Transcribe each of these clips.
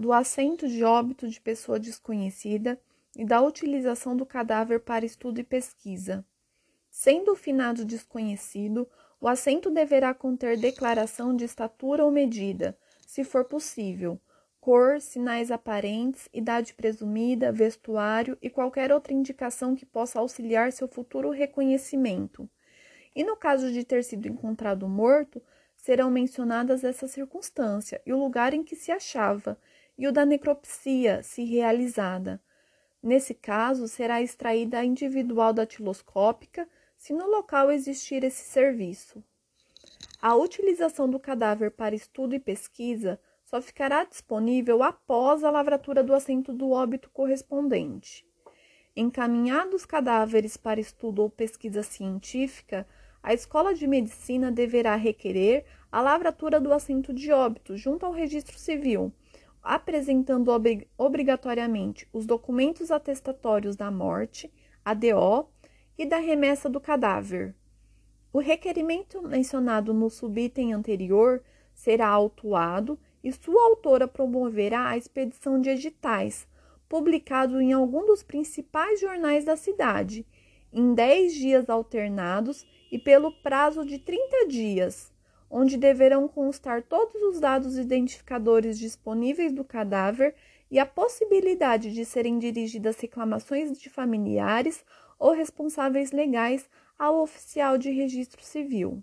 do assento de óbito de pessoa desconhecida e da utilização do cadáver para estudo e pesquisa. Sendo o finado desconhecido, o assento deverá conter declaração de estatura ou medida, se for possível, cor, sinais aparentes, idade presumida, vestuário e qualquer outra indicação que possa auxiliar seu futuro reconhecimento. E no caso de ter sido encontrado morto, serão mencionadas essa circunstância e o lugar em que se achava, e o da necropsia, se realizada. Nesse caso, será extraída a individual datiloscópica, se no local existir esse serviço. A utilização do cadáver para estudo e pesquisa só ficará disponível após a lavratura do assento do óbito correspondente. Encaminhados cadáveres para estudo ou pesquisa científica, a Escola de Medicina deverá requerer a lavratura do assento de óbito junto ao registro civil, apresentando obrig obrigatoriamente os documentos atestatórios da morte, ADO, e da remessa do cadáver. O requerimento mencionado no subitem anterior será autuado e sua autora promoverá a expedição de editais, publicado em algum dos principais jornais da cidade, em 10 dias alternados e pelo prazo de 30 dias, onde deverão constar todos os dados identificadores disponíveis do cadáver e a possibilidade de serem dirigidas reclamações de familiares ou responsáveis legais ao oficial de registro civil.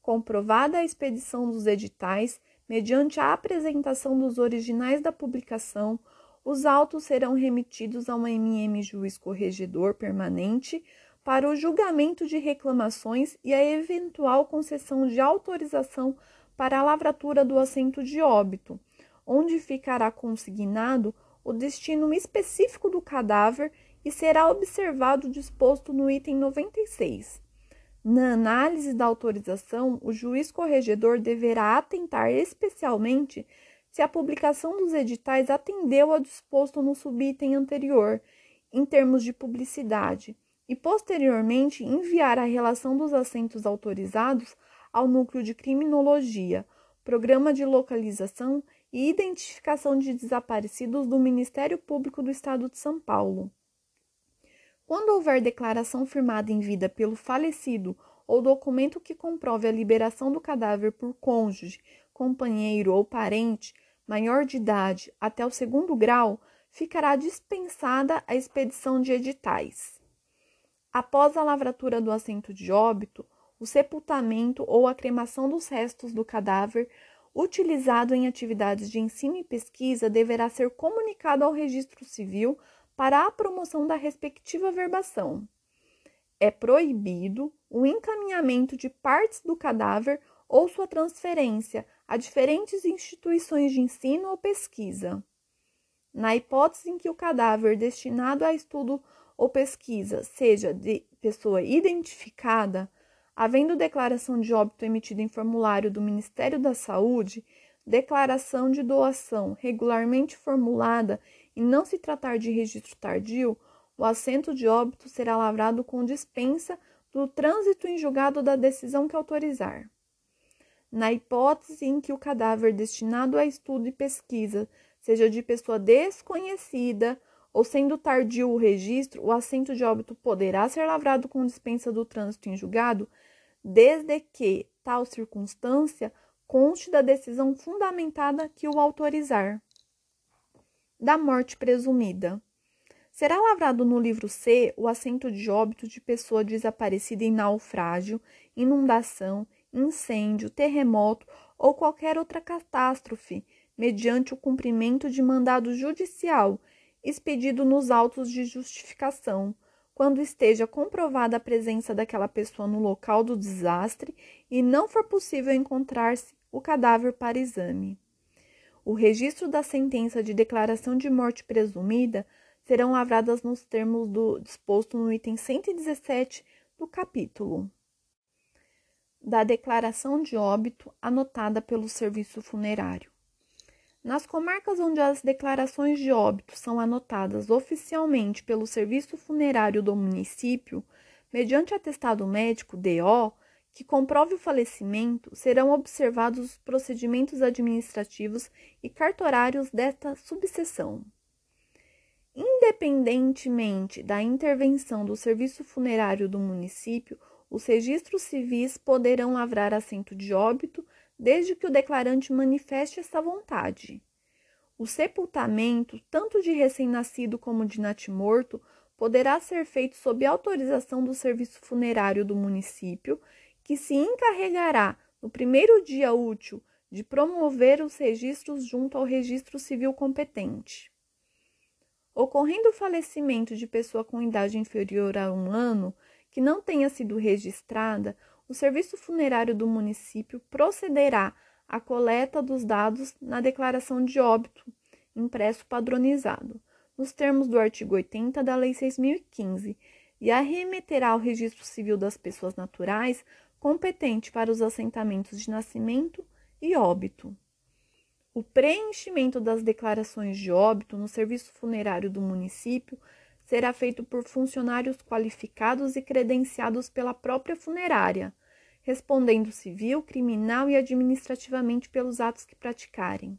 Comprovada a expedição dos editais, mediante a apresentação dos originais da publicação, os autos serão remetidos a um MM juiz corregedor permanente para o julgamento de reclamações e a eventual concessão de autorização para a lavratura do assento de óbito, onde ficará consignado o destino específico do cadáver e será observado o disposto no item 96. Na análise da autorização, o juiz corregedor deverá atentar especialmente se a publicação dos editais atendeu ao disposto no subitem anterior, em termos de publicidade, e posteriormente enviar a relação dos assentos autorizados ao núcleo de criminologia, programa de localização e identificação de desaparecidos do Ministério Público do Estado de São Paulo. Quando houver declaração firmada em vida pelo falecido ou documento que comprove a liberação do cadáver por cônjuge, companheiro ou parente maior de idade até o segundo grau, ficará dispensada a expedição de editais. Após a lavratura do assento de óbito, o sepultamento ou a cremação dos restos do cadáver utilizado em atividades de ensino e pesquisa deverá ser comunicado ao registro civil para a promoção da respectiva verbação. É proibido o encaminhamento de partes do cadáver ou sua transferência a diferentes instituições de ensino ou pesquisa. Na hipótese em que o cadáver destinado a estudo ou pesquisa seja de pessoa identificada, havendo declaração de óbito emitida em formulário do Ministério da Saúde, declaração de doação regularmente formulada e não se tratar de registro tardio, o assento de óbito será lavrado com dispensa do trânsito em julgado da decisão que autorizar. Na hipótese em que o cadáver destinado a estudo e pesquisa seja de pessoa desconhecida ou sendo tardio o registro, o assento de óbito poderá ser lavrado com dispensa do trânsito em julgado, desde que tal circunstância conste da decisão fundamentada que o autorizar da morte presumida. Será lavrado no livro C o assento de óbito de pessoa desaparecida em naufrágio, inundação, incêndio, terremoto ou qualquer outra catástrofe, mediante o cumprimento de mandado judicial expedido nos autos de justificação, quando esteja comprovada a presença daquela pessoa no local do desastre e não for possível encontrar-se o cadáver para exame. O registro da sentença de declaração de morte presumida serão lavradas nos termos do disposto no item 117 do capítulo. Da declaração de óbito anotada pelo serviço funerário. Nas comarcas onde as declarações de óbito são anotadas oficialmente pelo serviço funerário do município, mediante atestado médico DO, que comprove o falecimento, serão observados os procedimentos administrativos e cartorários desta subseção. Independentemente da intervenção do serviço funerário do município, os registros civis poderão lavrar assento de óbito desde que o declarante manifeste essa vontade. O sepultamento, tanto de recém-nascido como de natimorto, poderá ser feito sob autorização do serviço funerário do município, que se encarregará, no primeiro dia útil, de promover os registros junto ao registro civil competente. Ocorrendo o falecimento de pessoa com idade inferior a um ano que não tenha sido registrada, o serviço funerário do município procederá à coleta dos dados na declaração de óbito, impresso padronizado, nos termos do artigo 80 da Lei 6015, e a remeterá ao Registro Civil das Pessoas Naturais competente para os assentamentos de nascimento e óbito. O preenchimento das declarações de óbito no serviço funerário do município será feito por funcionários qualificados e credenciados pela própria funerária, respondendo civil, criminal e administrativamente pelos atos que praticarem.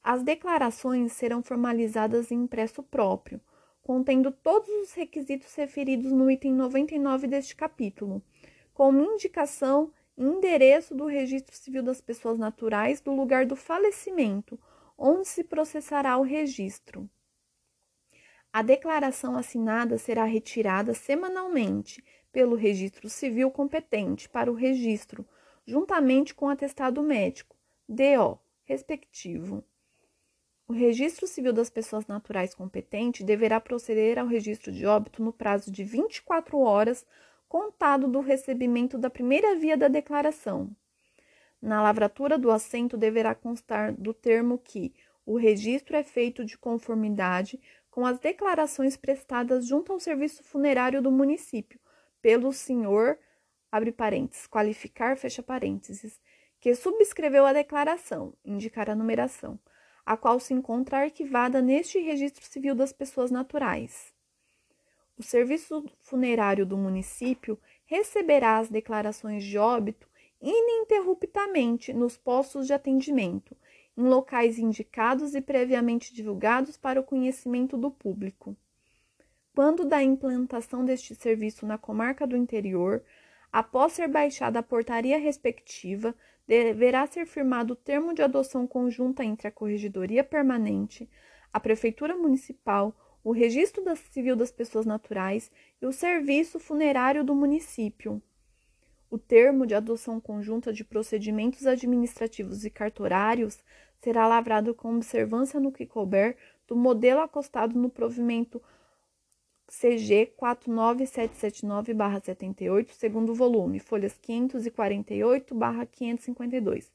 As declarações serão formalizadas em impresso próprio, contendo todos os requisitos referidos no item 99 deste capítulo, como indicação e endereço do Registro Civil das Pessoas Naturais do lugar do falecimento, onde se processará o registro. A declaração assinada será retirada semanalmente pelo registro civil competente para o registro, juntamente com o atestado médico, DO, respectivo. O registro civil das pessoas naturais competente deverá proceder ao registro de óbito no prazo de 24 horas, contado do recebimento da primeira via da declaração. Na lavratura do assento deverá constar do termo que o registro é feito de conformidade com as declarações prestadas junto ao serviço funerário do município, pelo senhor, abre parênteses, qualificar, fecha parênteses, que subscreveu a declaração, indicar a numeração, a qual se encontra arquivada neste registro civil das pessoas naturais. O serviço funerário do município receberá as declarações de óbito ininterruptamente nos postos de atendimento em locais indicados e previamente divulgados para o conhecimento do público. Quando da implantação deste serviço na comarca do interior, após ser baixada a portaria respectiva, deverá ser firmado o termo de adoção conjunta entre a Corregedoria Permanente, a Prefeitura Municipal, o Registro Civil das Pessoas Naturais e o Serviço Funerário do município. O termo de adoção conjunta de procedimentos administrativos e cartorários será lavrado com observância no que couber do modelo acostado no provimento CG 49779-78, segundo volume, folhas 548-552,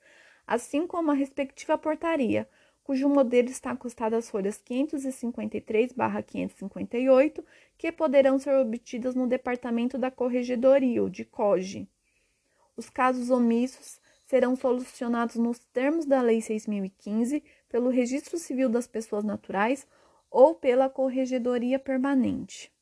assim como a respectiva portaria, cujo modelo está acostado às folhas 553-558, que poderão ser obtidas no Departamento da Corregedoria, ou de COGE. Os casos omissos serão solucionados nos termos da Lei 6015 pelo Registro Civil das Pessoas Naturais ou pela Corregedoria Permanente.